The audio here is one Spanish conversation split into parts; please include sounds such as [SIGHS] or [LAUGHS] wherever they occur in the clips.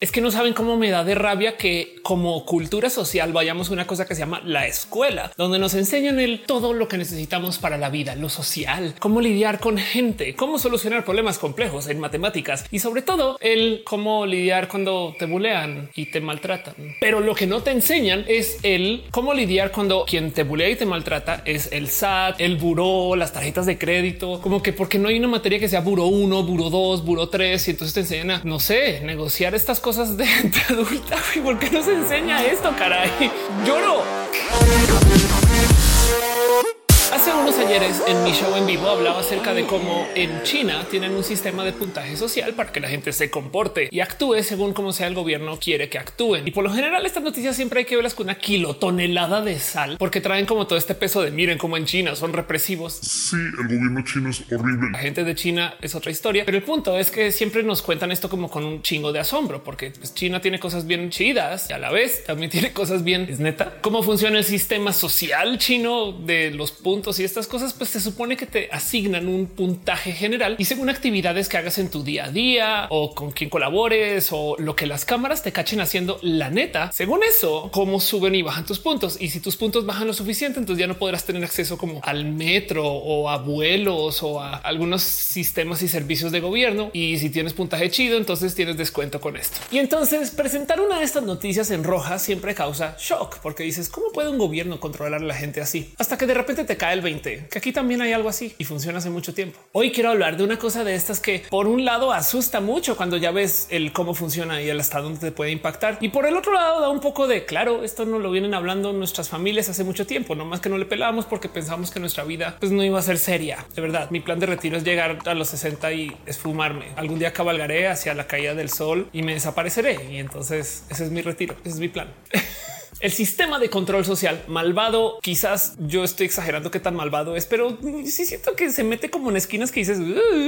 Es que no saben cómo me da de rabia que como cultura social vayamos a una cosa que se llama la escuela, donde nos enseñan el todo lo que necesitamos para la vida, lo social, cómo lidiar con gente, cómo solucionar problemas complejos en matemáticas y sobre todo el cómo lidiar cuando te bulean y te maltratan. Pero lo que no te enseñan es el cómo lidiar cuando quien te bulea y te maltrata es el SAT, el buró, las tarjetas de crédito, como que porque no hay una materia que sea buró 1, buró 2, buró 3 y entonces te enseñan a, no sé, negociar estas cosas cosas de [LAUGHS] gente adulta. ¿Por qué no se enseña esto, caray? Lloro. Hace unos ayeres en mi show en vivo hablaba acerca de cómo en China tienen un sistema de puntaje social para que la gente se comporte y actúe según como sea el gobierno quiere que actúen. Y por lo general estas noticias siempre hay que verlas con una kilotonelada de sal porque traen como todo este peso de miren como en China son represivos. Sí, el gobierno chino es horrible. La gente de China es otra historia, pero el punto es que siempre nos cuentan esto como con un chingo de asombro porque pues, China tiene cosas bien chidas y a la vez también [LAUGHS] tiene cosas bien. Es neta cómo funciona el sistema social chino de los puntos y estas cosas, pues se supone que te asignan un puntaje general y según actividades que hagas en tu día a día o con quien colabores o lo que las cámaras te cachen haciendo la neta. Según eso, cómo suben y bajan tus puntos. Y si tus puntos bajan lo suficiente, entonces ya no podrás tener acceso como al metro o a vuelos o a algunos sistemas y servicios de gobierno. Y si tienes puntaje chido, entonces tienes descuento con esto. Y entonces presentar una de estas noticias en roja siempre causa shock porque dices cómo puede un gobierno controlar a la gente así hasta que de repente te cae 20, que aquí también hay algo así y funciona hace mucho tiempo. Hoy quiero hablar de una cosa de estas que por un lado asusta mucho cuando ya ves el cómo funciona y el hasta dónde te puede impactar. Y por el otro lado da un poco de claro, esto no lo vienen hablando nuestras familias hace mucho tiempo, no más que no le pelamos porque pensamos que nuestra vida pues no iba a ser seria. De verdad, mi plan de retiro es llegar a los 60 y esfumarme. Algún día cabalgaré hacia la caída del sol y me desapareceré. Y entonces ese es mi retiro, ese es mi plan. [LAUGHS] El sistema de control social malvado, quizás yo estoy exagerando qué tan malvado es, pero sí siento que se mete como en esquinas que dices,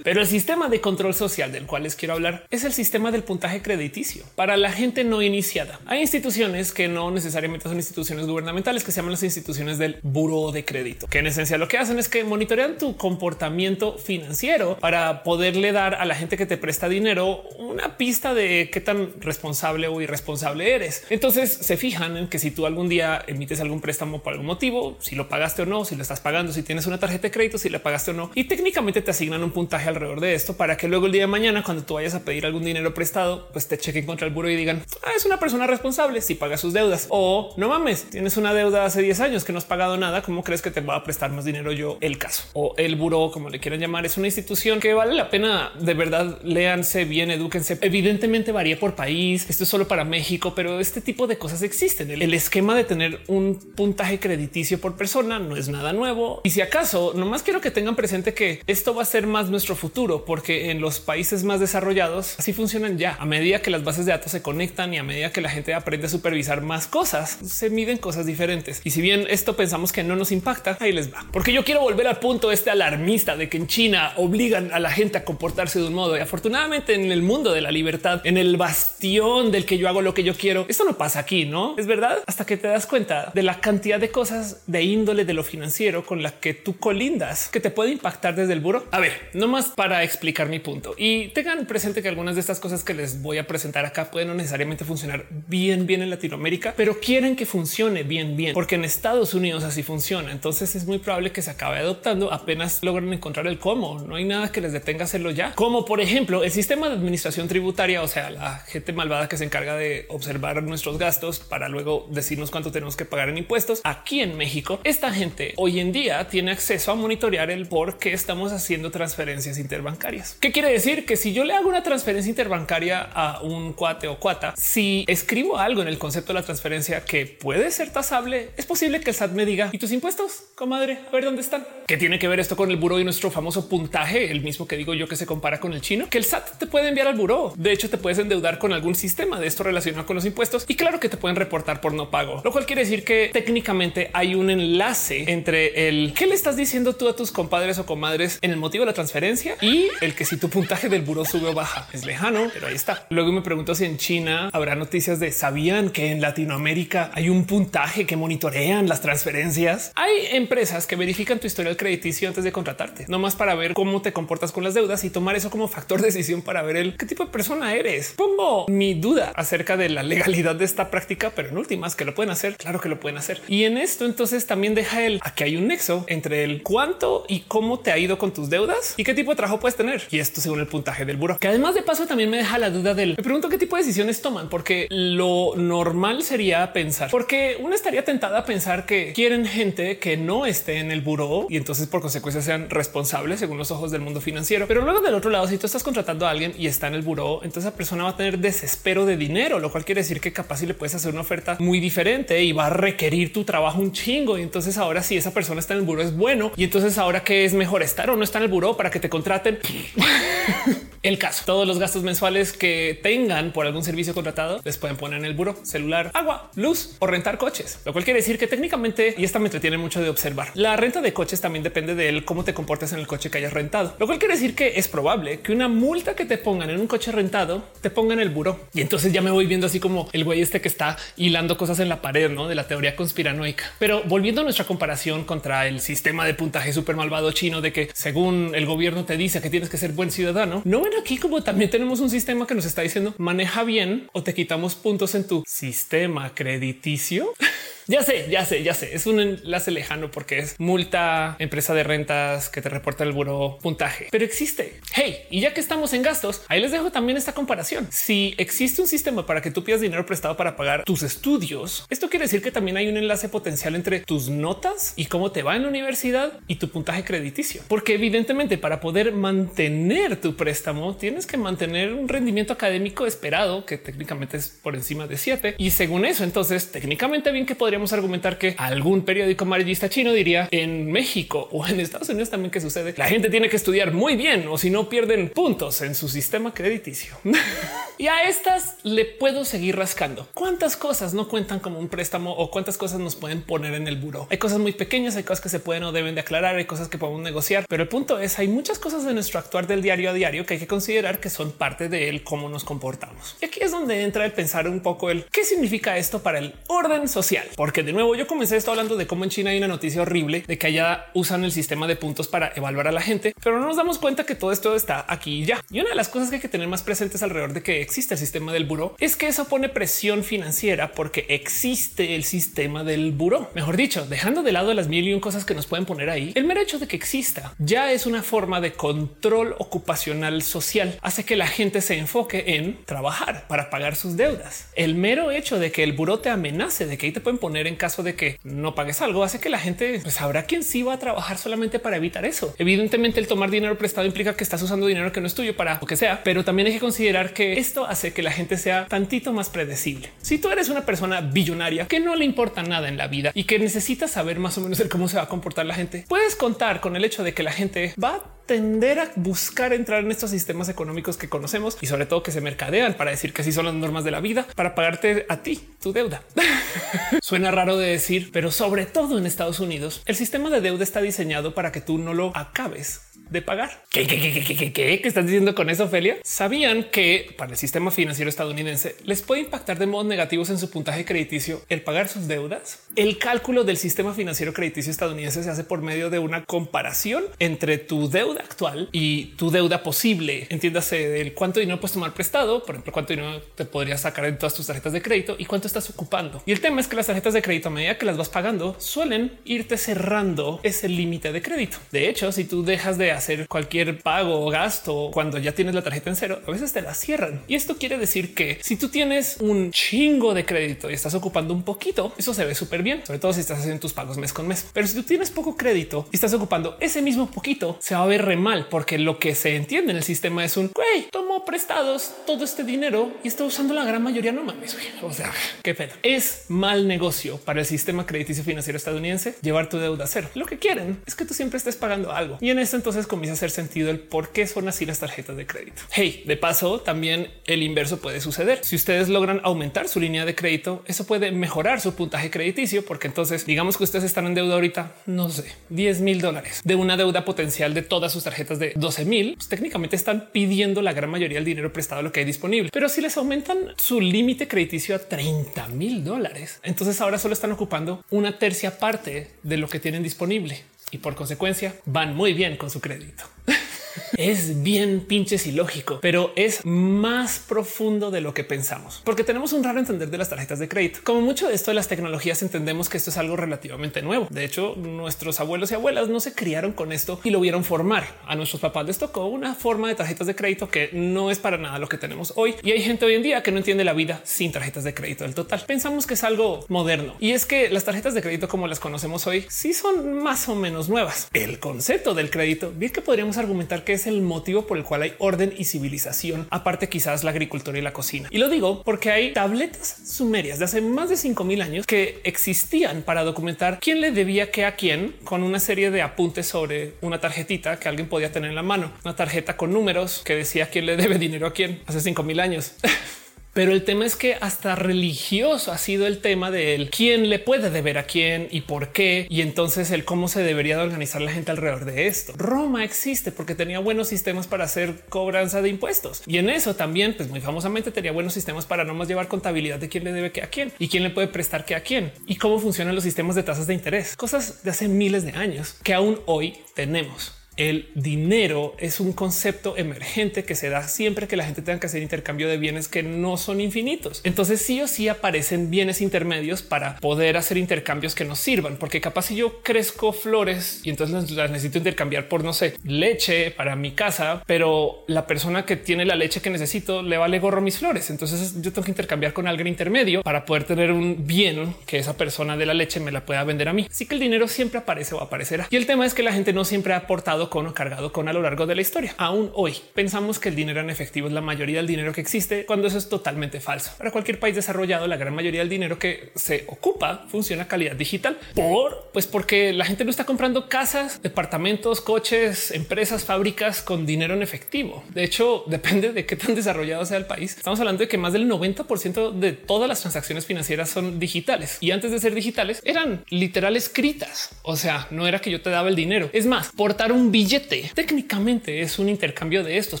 pero el sistema de control social del cual les quiero hablar es el sistema del puntaje crediticio para la gente no iniciada. Hay instituciones que no necesariamente son instituciones gubernamentales que se llaman las instituciones del buro de crédito, que en esencia lo que hacen es que monitorean tu comportamiento financiero para poderle dar a la gente que te presta dinero una pista de qué tan responsable o irresponsable eres. Entonces se fijan en que si tú algún día emites algún préstamo por algún motivo, si lo pagaste o no, si lo estás pagando, si tienes una tarjeta de crédito, si le pagaste o no, y técnicamente te asignan un puntaje alrededor de esto para que luego el día de mañana, cuando tú vayas a pedir algún dinero prestado, pues te chequen contra el buro y digan ah, es una persona responsable si paga sus deudas o no mames, tienes una deuda hace 10 años que no has pagado nada. ¿Cómo crees que te va a prestar más dinero yo? El caso o el buro, como le quieran llamar, es una institución que vale la pena de verdad. Léanse bien, edúquense. Evidentemente varía por país. Esto es solo para México, pero este tipo de cosas existen. El esquema de tener un puntaje crediticio por persona no es nada nuevo. Y si acaso, nomás quiero que tengan presente que esto va a ser más nuestro futuro, porque en los países más desarrollados así funcionan ya. A medida que las bases de datos se conectan y a medida que la gente aprende a supervisar más cosas, se miden cosas diferentes. Y si bien esto pensamos que no nos impacta, ahí les va. Porque yo quiero volver al punto este alarmista de que en China obligan a la gente a comportarse de un modo y afortunadamente en el mundo de la libertad, en el bastión del que yo hago lo que yo quiero, esto no pasa aquí, no es verdad hasta que te das cuenta de la cantidad de cosas de índole de lo financiero con la que tú colindas que te puede impactar desde el buro. A ver, no más para explicar mi punto y tengan presente que algunas de estas cosas que les voy a presentar acá pueden no necesariamente funcionar bien, bien en Latinoamérica, pero quieren que funcione bien, bien, porque en Estados Unidos así funciona. Entonces es muy probable que se acabe adoptando apenas logran encontrar el cómo. No hay nada que les detenga hacerlo ya, como por ejemplo el sistema de administración tributaria, o sea, la gente malvada que se encarga de observar nuestros gastos para luego decirnos cuánto tenemos que pagar en impuestos. Aquí en México, esta gente hoy en día tiene acceso a monitorear el por qué estamos haciendo transferencias interbancarias. ¿Qué quiere decir? Que si yo le hago una transferencia interbancaria a un cuate o cuata, si escribo algo en el concepto de la transferencia que puede ser tasable, es posible que el SAT me diga y tus impuestos, comadre, a ver dónde están. ¿Qué tiene que ver esto con el buro y nuestro famoso puntaje? El mismo que digo yo que se compara con el chino, que el SAT te puede enviar al buro. De hecho, te puedes endeudar con algún sistema de esto relacionado con los impuestos y claro que te pueden reportar por no pago, lo cual quiere decir que técnicamente hay un enlace entre el que le estás diciendo tú a tus compadres o comadres en el motivo de la transferencia y el que si tu puntaje del buro sube o baja es lejano, pero ahí está. Luego me pregunto si en China habrá noticias de sabían que en Latinoamérica hay un puntaje que monitorean las transferencias. Hay empresas que verifican tu historial crediticio antes de contratarte, no más para ver cómo te comportas con las deudas y tomar eso como factor de decisión para ver el qué tipo de persona eres. Pongo mi duda acerca de la legalidad de esta práctica, pero en últimas que lo pueden hacer. Claro que lo pueden hacer. Y en esto entonces también deja el a que hay un nexo entre el cuánto y cómo te ha ido con tus deudas y qué tipo de trabajo puedes tener. Y esto según el puntaje del buro, que además de paso también me deja la duda del me pregunto qué tipo de decisiones toman, porque lo normal sería pensar, porque uno estaría tentada a pensar que quieren gente que no esté en el buró y entonces por consecuencia sean responsables según los ojos del mundo financiero. Pero luego del otro lado, si tú estás contratando a alguien y está en el buró, entonces esa persona va a tener desespero de dinero, lo cual quiere decir que capaz si le puedes hacer una oferta muy diferente y va a requerir tu trabajo un chingo. Y entonces ahora si esa persona está en el buró es bueno. Y entonces ahora que es mejor estar o no estar en el buró para que te contraten. [LAUGHS] el caso, todos los gastos mensuales que tengan por algún servicio contratado les pueden poner en el buró celular, agua, luz o rentar coches, lo cual quiere decir que técnicamente, y esta me entretiene mucho de observar, la renta de coches también depende de cómo te comportas en el coche que hayas rentado, lo cual quiere decir que es probable que una multa que te pongan en un coche rentado te ponga en el buró. Y entonces ya me voy viendo así como el güey este que está hilando cosas en la pared ¿no? de la teoría conspiranoica. Pero volviendo a nuestra comparación contra el sistema de puntaje súper malvado chino de que según el gobierno te dice que tienes que ser buen ciudadano, no aquí como también tenemos un sistema que nos está diciendo maneja bien o te quitamos puntos en tu sistema crediticio. [LAUGHS] Ya sé, ya sé, ya sé. Es un enlace lejano porque es multa, empresa de rentas que te reporta el buro puntaje, pero existe. Hey, y ya que estamos en gastos, ahí les dejo también esta comparación. Si existe un sistema para que tú pidas dinero prestado para pagar tus estudios, esto quiere decir que también hay un enlace potencial entre tus notas y cómo te va en la universidad y tu puntaje crediticio, porque evidentemente para poder mantener tu préstamo tienes que mantener un rendimiento académico esperado que técnicamente es por encima de 7 y según eso, entonces técnicamente bien que podría podríamos argumentar que algún periódico amarillista chino diría en México o en Estados Unidos también que sucede. La gente tiene que estudiar muy bien o si no pierden puntos en su sistema crediticio. [LAUGHS] y a estas le puedo seguir rascando. ¿Cuántas cosas no cuentan como un préstamo o cuántas cosas nos pueden poner en el buro? Hay cosas muy pequeñas, hay cosas que se pueden o deben de aclarar, hay cosas que podemos negociar, pero el punto es hay muchas cosas de nuestro actuar del diario a diario que hay que considerar que son parte de él, cómo nos comportamos. Y aquí es donde entra el pensar un poco el qué significa esto para el orden social porque de nuevo yo comencé esto hablando de cómo en China hay una noticia horrible de que allá usan el sistema de puntos para evaluar a la gente, pero no nos damos cuenta que todo esto está aquí ya. Y una de las cosas que hay que tener más presentes alrededor de que existe el sistema del buró es que eso pone presión financiera porque existe el sistema del buró. Mejor dicho, dejando de lado las mil y un cosas que nos pueden poner ahí, el mero hecho de que exista ya es una forma de control ocupacional social. Hace que la gente se enfoque en trabajar para pagar sus deudas. El mero hecho de que el buró te amenace de que ahí te pueden poner en caso de que no pagues algo hace que la gente pues, sabrá quién sí va a trabajar solamente para evitar eso. Evidentemente el tomar dinero prestado implica que estás usando dinero que no es tuyo para lo que sea, pero también hay que considerar que esto hace que la gente sea tantito más predecible. Si tú eres una persona billonaria que no le importa nada en la vida y que necesita saber más o menos el cómo se va a comportar la gente, puedes contar con el hecho de que la gente va a tender a buscar entrar en estos sistemas económicos que conocemos y sobre todo que se mercadean para decir que así son las normas de la vida para pagarte a ti tu deuda. [LAUGHS] Suena raro de decir, pero sobre todo en Estados Unidos, el sistema de deuda está diseñado para que tú no lo acabes de pagar. ¿Qué, estás diciendo con eso, Ophelia? Sabían que para el sistema financiero estadounidense les puede impactar de modos negativos en su puntaje crediticio el pagar sus deudas. El cálculo del sistema financiero crediticio estadounidense se hace por medio de una comparación entre tu deuda actual y tu deuda posible. Entiéndase del cuánto dinero puedes tomar prestado, por ejemplo, cuánto dinero te podrías sacar en todas tus tarjetas de crédito y cuánto estás ocupando. Y el tema es que las tarjetas de crédito a medida que las vas pagando suelen irte cerrando ese límite de crédito. De hecho, si tú dejas de hacer cualquier pago o gasto cuando ya tienes la tarjeta en cero, a veces te la cierran. Y esto quiere decir que si tú tienes un chingo de crédito y estás ocupando un poquito, eso se ve súper bien, sobre todo si estás haciendo tus pagos mes con mes. Pero si tú tienes poco crédito y estás ocupando ese mismo poquito, se va a ver re mal porque lo que se entiende en el sistema es un güey, tomo prestados todo este dinero y está usando la gran mayoría. No mames. O sea, qué pedo. Es mal negocio para el sistema crediticio financiero estadounidense llevar tu deuda a cero. Lo que quieren es que tú siempre estés pagando algo y en esto entonces comienza a hacer sentido el por qué son así las tarjetas de crédito. Hey, de paso, también el inverso puede suceder. Si ustedes logran aumentar su línea de crédito, eso puede mejorar su puntaje crediticio, porque entonces digamos que ustedes están en deuda ahorita, no sé, 10 mil dólares de una deuda potencial de todas sus tarjetas de 12 mil. Pues técnicamente están pidiendo la gran mayoría del dinero prestado lo que hay disponible, pero si les aumentan su límite crediticio a 30 mil dólares, entonces ahora solo están ocupando una tercia parte de lo que tienen disponible. Y por consecuencia van muy bien con su crédito. [LAUGHS] es bien pinches ilógico, pero es más profundo de lo que pensamos, porque tenemos un raro entender de las tarjetas de crédito. Como mucho de esto de las tecnologías, entendemos que esto es algo relativamente nuevo. De hecho, nuestros abuelos y abuelas no se criaron con esto y lo vieron formar. A nuestros papás les tocó una forma de tarjetas de crédito que no es para nada lo que tenemos hoy. Y hay gente hoy en día que no entiende la vida sin tarjetas de crédito del total. Pensamos que es algo moderno y es que las tarjetas de crédito como las conocemos hoy sí son más o menos nuevas. El concepto del crédito, bien que podríamos argumentar que es el motivo por el cual hay orden y civilización, aparte quizás la agricultura y la cocina. Y lo digo porque hay tabletas sumerias de hace más de 5000 años que existían para documentar quién le debía qué a quién con una serie de apuntes sobre una tarjetita que alguien podía tener en la mano, una tarjeta con números que decía quién le debe dinero a quién hace 5000 años. [LAUGHS] Pero el tema es que hasta religioso ha sido el tema de él, quién le puede deber a quién y por qué. Y entonces el cómo se debería de organizar la gente alrededor de esto. Roma existe porque tenía buenos sistemas para hacer cobranza de impuestos. Y en eso también, pues muy famosamente tenía buenos sistemas para no más llevar contabilidad de quién le debe que a quién y quién le puede prestar que a quién y cómo funcionan los sistemas de tasas de interés. Cosas de hace miles de años que aún hoy tenemos el dinero es un concepto emergente que se da siempre que la gente tenga que hacer intercambio de bienes que no son infinitos. Entonces sí o sí aparecen bienes intermedios para poder hacer intercambios que nos sirvan, porque capaz si yo crezco flores y entonces las necesito intercambiar por no sé, leche para mi casa, pero la persona que tiene la leche que necesito le vale gorro mis flores. Entonces yo tengo que intercambiar con alguien intermedio para poder tener un bien que esa persona de la leche me la pueda vender a mí. Así que el dinero siempre aparece o aparecerá. Y el tema es que la gente no siempre ha aportado con o cargado con a lo largo de la historia. Aún hoy pensamos que el dinero en efectivo es la mayoría del dinero que existe cuando eso es totalmente falso. Para cualquier país desarrollado, la gran mayoría del dinero que se ocupa funciona a calidad digital por pues porque la gente no está comprando casas, departamentos, coches, empresas, fábricas con dinero en efectivo. De hecho, [LAUGHS] depende de qué tan desarrollado sea el país. Estamos hablando de que más del 90% de todas las transacciones financieras son digitales y antes de ser digitales eran literal escritas. O sea, no era que yo te daba el dinero. Es más, portar un billete técnicamente es un intercambio de estos,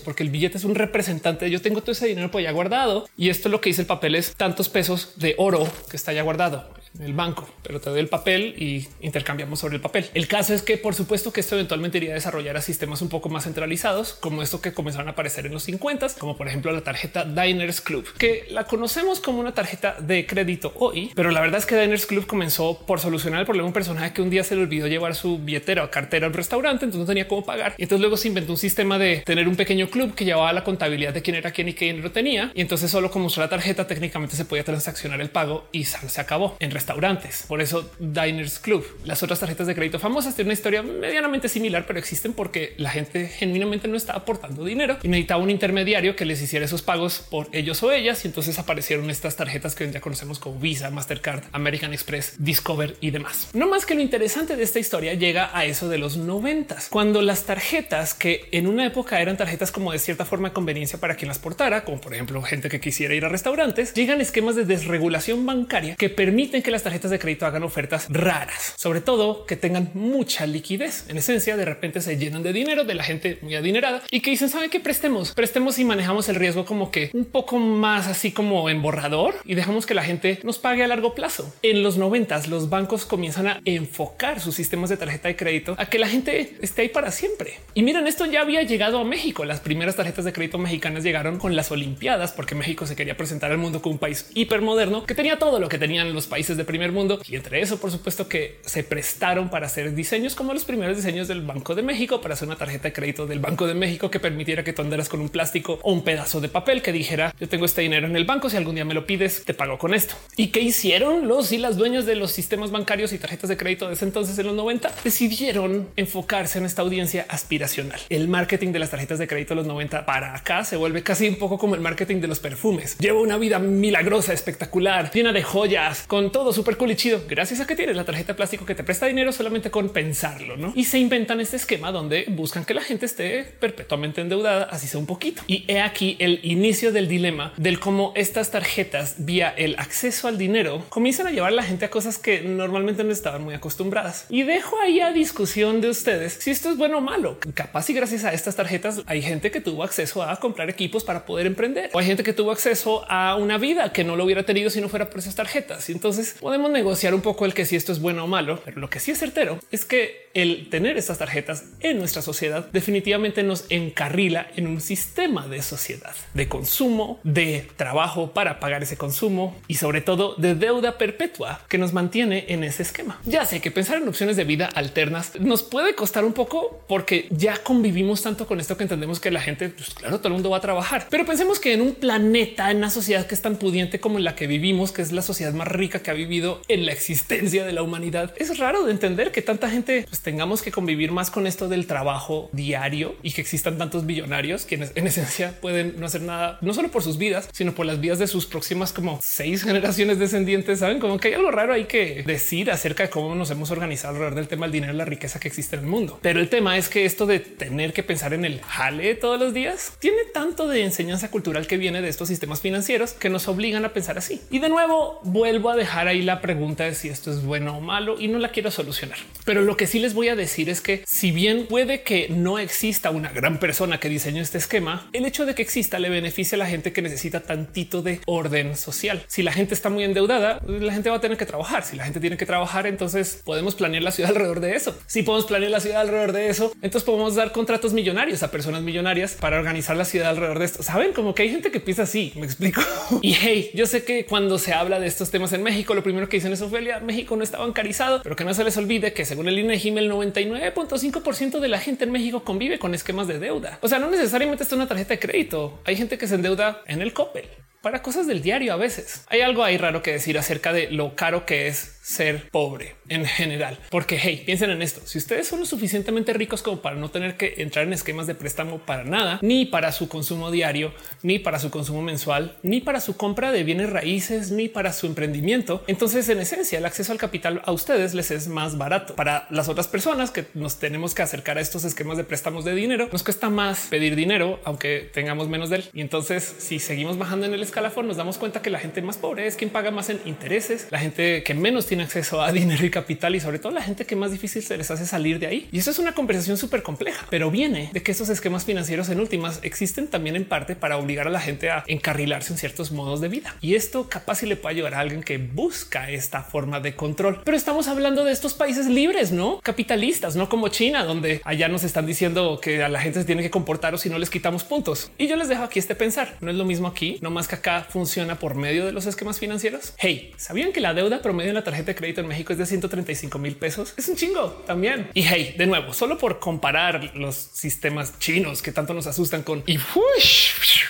porque el billete es un representante. Yo tengo todo ese dinero por ya guardado y esto lo que dice el papel es tantos pesos de oro que está ya guardado el banco, pero te doy el papel y intercambiamos sobre el papel. El caso es que por supuesto que esto eventualmente iría a desarrollar a sistemas un poco más centralizados, como esto que comenzaron a aparecer en los 50, como por ejemplo la tarjeta Diners Club, que la conocemos como una tarjeta de crédito hoy, pero la verdad es que Diners Club comenzó por solucionar el problema de un personaje que un día se le olvidó llevar su billetera o cartera al restaurante, entonces no tenía cómo pagar. Y entonces luego se inventó un sistema de tener un pequeño club que llevaba la contabilidad de quién era quién y qué dinero tenía. Y entonces solo como usó la tarjeta técnicamente se podía transaccionar el pago y se acabó en restaurantes. Por eso Diners Club. Las otras tarjetas de crédito famosas tienen una historia medianamente similar, pero existen porque la gente genuinamente no estaba aportando dinero y necesitaba un intermediario que les hiciera esos pagos por ellos o ellas. Y entonces aparecieron estas tarjetas que ya conocemos como Visa, Mastercard, American Express, Discover y demás. No más que lo interesante de esta historia llega a eso de los noventas, cuando las tarjetas que en una época eran tarjetas como de cierta forma conveniencia para quien las portara, como por ejemplo gente que quisiera ir a restaurantes, llegan esquemas de desregulación bancaria que permiten que las tarjetas de crédito hagan ofertas raras, sobre todo que tengan mucha liquidez. En esencia, de repente se llenan de dinero de la gente muy adinerada y que dicen, saben que prestemos, prestemos y manejamos el riesgo como que un poco más así como en borrador y dejamos que la gente nos pague a largo plazo. En los noventas, los bancos comienzan a enfocar sus sistemas de tarjeta de crédito a que la gente esté ahí para siempre. Y miren, esto ya había llegado a México. Las primeras tarjetas de crédito mexicanas llegaron con las Olimpiadas porque México se quería presentar al mundo como un país hipermoderno que tenía todo lo que tenían los países de primer mundo y entre eso, por supuesto, que se prestaron para hacer diseños como los primeros diseños del Banco de México para hacer una tarjeta de crédito del Banco de México que permitiera que tú andaras con un plástico o un pedazo de papel que dijera yo tengo este dinero en el banco. Si algún día me lo pides, te pago con esto. Y qué hicieron los y las dueñas de los sistemas bancarios y tarjetas de crédito de ese entonces en los 90 decidieron enfocarse en esta audiencia aspiracional. El marketing de las tarjetas de crédito de los 90 para acá se vuelve casi un poco como el marketing de los perfumes. Llevo una vida milagrosa, espectacular, llena de joyas, con todo súper cool y chido. Gracias a que tienes la tarjeta plástico que te presta dinero solamente con pensarlo, ¿no? Y se inventan este esquema donde buscan que la gente esté perpetuamente endeudada, así sea un poquito. Y he aquí el inicio del dilema del cómo estas tarjetas vía el acceso al dinero comienzan a llevar a la gente a cosas que normalmente no estaban muy acostumbradas. Y dejo ahí a discusión de ustedes si esto es bueno o malo. Capaz y gracias a estas tarjetas hay gente que tuvo acceso a comprar equipos para poder emprender o hay gente que tuvo acceso a una vida que no lo hubiera tenido si no fuera por esas tarjetas. Y entonces podemos negociar un poco el que si esto es bueno o malo, pero lo que sí es certero es que el tener estas tarjetas en nuestra sociedad definitivamente nos encarrila en un sistema de sociedad, de consumo, de trabajo para pagar ese consumo y sobre todo de deuda perpetua que nos mantiene en ese esquema. Ya sé que pensar en opciones de vida alternas nos puede costar un poco porque ya convivimos tanto con esto que entendemos que la gente, pues claro, todo el mundo va a trabajar, pero pensemos que en un planeta, en una sociedad que es tan pudiente como la que vivimos, que es la sociedad más rica que ha vivido en la existencia de la humanidad, es raro de entender que tanta gente pues, tengamos que convivir más con esto del trabajo diario y que existan tantos billonarios quienes en esencia pueden no hacer nada, no solo por sus vidas, sino por las vidas de sus próximas como seis generaciones descendientes. Saben como que hay algo raro ahí que decir acerca de cómo nos hemos organizado alrededor del tema del dinero y la riqueza que existe en el mundo. Pero el tema es que esto de tener que pensar en el jale todos los días tiene tanto de enseñanza cultural que viene de estos sistemas financieros que nos obligan a pensar así. Y de nuevo vuelvo a dejar ahí la pregunta de si esto es bueno o malo y no la quiero solucionar. Pero lo que sí les voy a decir es que si bien puede que no exista una gran persona que diseñó este esquema, el hecho de que exista le beneficia a la gente que necesita tantito de orden social. Si la gente está muy endeudada, la gente va a tener que trabajar. Si la gente tiene que trabajar, entonces podemos planear la ciudad [LAUGHS] alrededor de eso. Si podemos planear la ciudad alrededor de eso, entonces podemos dar contratos millonarios a personas millonarias para organizar la ciudad alrededor de esto. Saben como que hay gente que piensa así. Me explico. [LAUGHS] Y hey, yo sé que cuando se habla de estos temas en México, lo primero que dicen es Ofelia, México no está bancarizado, pero que no se les olvide que según el INEGI, el 99.5% de la gente en México convive con esquemas de deuda. O sea, no necesariamente está una tarjeta de crédito. Hay gente que se endeuda en el Coppel para cosas del diario a veces. Hay algo ahí raro que decir acerca de lo caro que es ser pobre en general. Porque hey, piensen en esto. Si ustedes son lo suficientemente ricos como para no tener que entrar en esquemas de préstamo para nada, ni para su consumo diario, ni para su consumo mensual, ni para su compra de bienes raíces, ni para su emprendimiento, entonces en esencia el acceso al capital a ustedes les es más barato. Para las otras personas que nos tenemos que acercar a estos esquemas de préstamos de dinero, nos cuesta más pedir dinero, aunque tengamos menos de él. Y entonces si seguimos bajando en el escalafón, nos damos cuenta que la gente más pobre es quien paga más en intereses, la gente que menos tiene acceso a [LAUGHS] dinero y capital y sobre todo la gente que más difícil se les hace salir de ahí. Y eso es una conversación súper compleja, pero viene de que esos esquemas financieros en últimas existen también en parte para obligar a la gente a encarrilarse en ciertos modos de vida. Y esto capaz si le puede ayudar a alguien que busca esta forma de control. Pero estamos hablando de estos países libres, no capitalistas, no como China, donde allá nos están diciendo que a la gente se tiene que comportar o si no les quitamos puntos. Y yo les dejo aquí este pensar. No es lo mismo aquí, no más que acá funciona por medio de los esquemas financieros. Hey, ¿sabían que la deuda promedio en la tarjeta de crédito en México es de 135 mil pesos? Es un chingo también. Y hey, de nuevo, solo por comparar los sistemas chinos que tanto nos asustan con y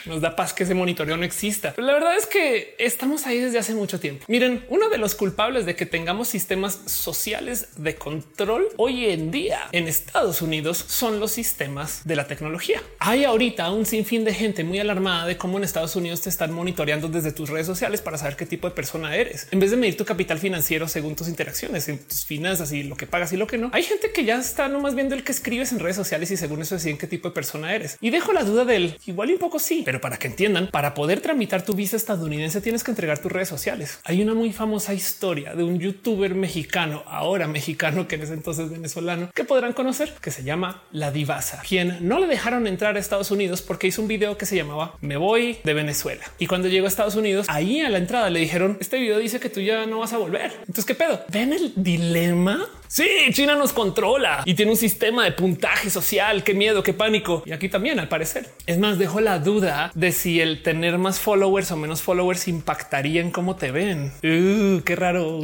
nos da paz que ese monitoreo no exista. La verdad es que estamos ahí desde hace mucho tiempo. Miren, uno de los culpables de que tengamos sistemas sociales de control hoy en día en Estados Unidos son los sistemas de la tecnología. Hay ahorita un sinfín de gente muy alarmada de cómo en Estados Unidos te están monitoreando desde tus redes sociales para saber qué tipo de persona eres. En vez de medir tu capital financiero según tus interacciones en tus finanzas y lo que pagas y lo que no, hay gente que ya está nomás viendo el que escribes en redes sociales y según eso deciden qué tipo de persona eres. Y dejo la duda del igual y un poco sí, pero para que entiendan, para poder tramitar tu visa estadounidense tienes que entregar tus redes sociales. Hay una muy famosa historia de un youtuber mexicano, ahora mexicano, que en ese entonces venezolano, que podrán conocer, que se llama La Divasa, quien no le dejaron entrar a Estados Unidos porque hizo un video que se llamaba Me voy de Venezuela. Cuando llegó a Estados Unidos, ahí a la entrada le dijeron, este video dice que tú ya no vas a volver. Entonces, ¿qué pedo? ¿Ven el dilema? Sí, China nos controla y tiene un sistema de puntaje social. Qué miedo, qué pánico. Y aquí también, al parecer. Es más, dejo la duda de si el tener más followers o menos followers impactaría en cómo te ven. Uh, qué raro.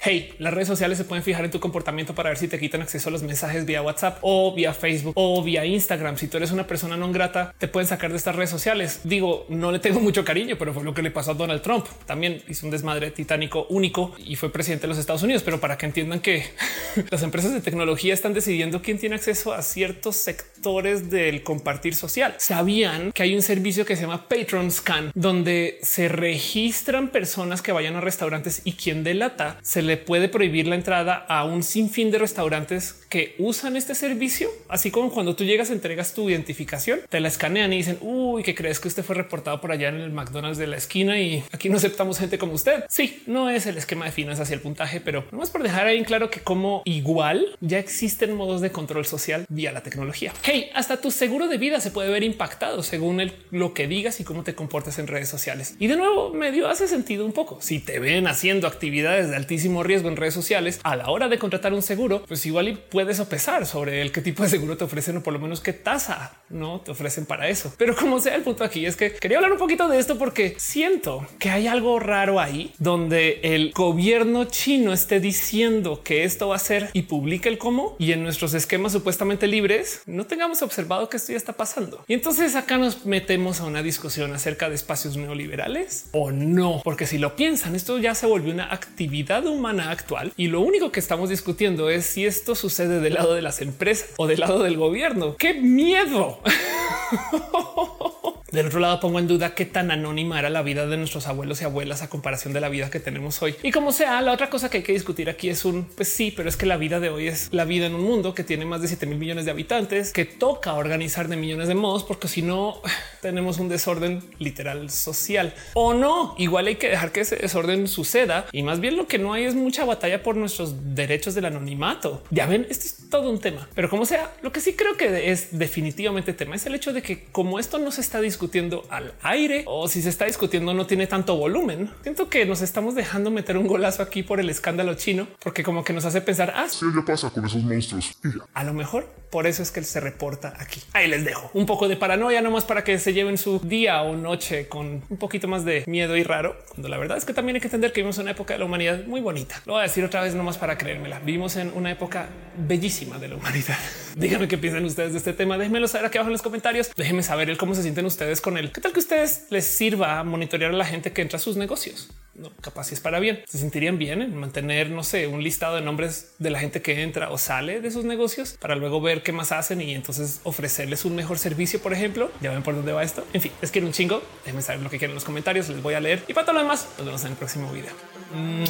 Hey, las redes sociales se pueden fijar en tu comportamiento para ver si te quitan acceso a los mensajes vía WhatsApp o vía Facebook o vía Instagram. Si tú eres una persona no grata, te pueden sacar de estas redes sociales. Digo, no le tengo mucho cariño, pero fue lo que le pasó a Donald Trump. También hizo un desmadre titánico único y fue presidente de los Estados Unidos. Pero para que entiendan que [LAUGHS] las empresas de tecnología están decidiendo quién tiene acceso a ciertos sectores del compartir social. Sabían que hay un servicio que se llama Patron Scan, donde se registran personas que vayan a restaurantes y quien delata se le puede prohibir la entrada a un sinfín de restaurantes que usan este servicio. Así como cuando tú llegas, entregas tu identificación, te la escanean y dicen uy, que crees que usted fue reportado por allá en el McDonald's de la esquina y aquí no aceptamos gente como usted. Sí, no es el esquema de finanzas hacia el puntaje, pero no por dejar ahí en claro que como igual ya existen modos de control social vía la tecnología. Hey, hasta tu seguro de vida se puede ver impactado según lo que digas y cómo te comportas en redes sociales. Y de nuevo, medio hace sentido un poco. Si te ven haciendo actividades de altísimo riesgo en redes sociales a la hora de contratar un seguro, pues igual y puedes sopesar sobre el qué tipo de seguro te ofrecen o por lo menos qué tasa no te ofrecen para eso. Pero como sea, el punto aquí es que quería hablar un poquito de esto porque siento que hay algo raro ahí donde el gobierno chino esté diciendo que esto va a ser y publica el cómo y en nuestros esquemas supuestamente libres no tengamos observado que esto ya está pasando. Y entonces acá nos metemos a una discusión acerca de espacios neoliberales o no, porque si lo piensan, esto ya se volvió una actividad humana actual y lo único que estamos discutiendo es si esto sucede del lado de las empresas o del lado del gobierno. ¡Qué miedo! [LAUGHS] Del otro lado pongo en duda qué tan anónima era la vida de nuestros abuelos y abuelas a comparación de la vida que tenemos hoy. Y como sea, la otra cosa que hay que discutir aquí es un pues sí, pero es que la vida de hoy es la vida en un mundo que tiene más de 7 mil millones de habitantes, que toca organizar de millones de modos, porque si no [SIGHS] tenemos un desorden literal social o no. Igual hay que dejar que ese desorden suceda y más bien lo que no hay es mucha batalla por nuestros derechos del anonimato. Ya ven, esto es todo un tema, pero como sea, lo que sí creo que es definitivamente tema es el hecho de que como esto no se está discutiendo discutiendo al aire o si se está discutiendo no tiene tanto volumen. Siento que nos estamos dejando meter un golazo aquí por el escándalo chino, porque como que nos hace pensar, ah, sí, ya pasa con esos monstruos. A lo mejor por eso es que él se reporta aquí. Ahí les dejo un poco de paranoia nomás para que se lleven su día o noche con un poquito más de miedo y raro, cuando la verdad es que también hay que entender que vivimos en una época de la humanidad muy bonita. Lo voy a decir otra vez nomás para creérmela. Vivimos en una época bellísima de la humanidad. [LAUGHS] Díganme qué piensan ustedes de este tema. Déjenmelo saber aquí abajo en los comentarios. Déjenme saber el cómo se sienten ustedes con él. ¿Qué tal que ustedes les sirva monitorear a la gente que entra a sus negocios? No, capaz si es para bien. Se sentirían bien en mantener, no sé, un listado de nombres de la gente que entra o sale de sus negocios para luego ver qué más hacen y entonces ofrecerles un mejor servicio, por ejemplo. Ya ven por dónde va esto. En fin, les quiero un chingo. Déjenme saber lo que quieren en los comentarios. Les voy a leer y para todo lo demás, nos vemos en el próximo video. Mm.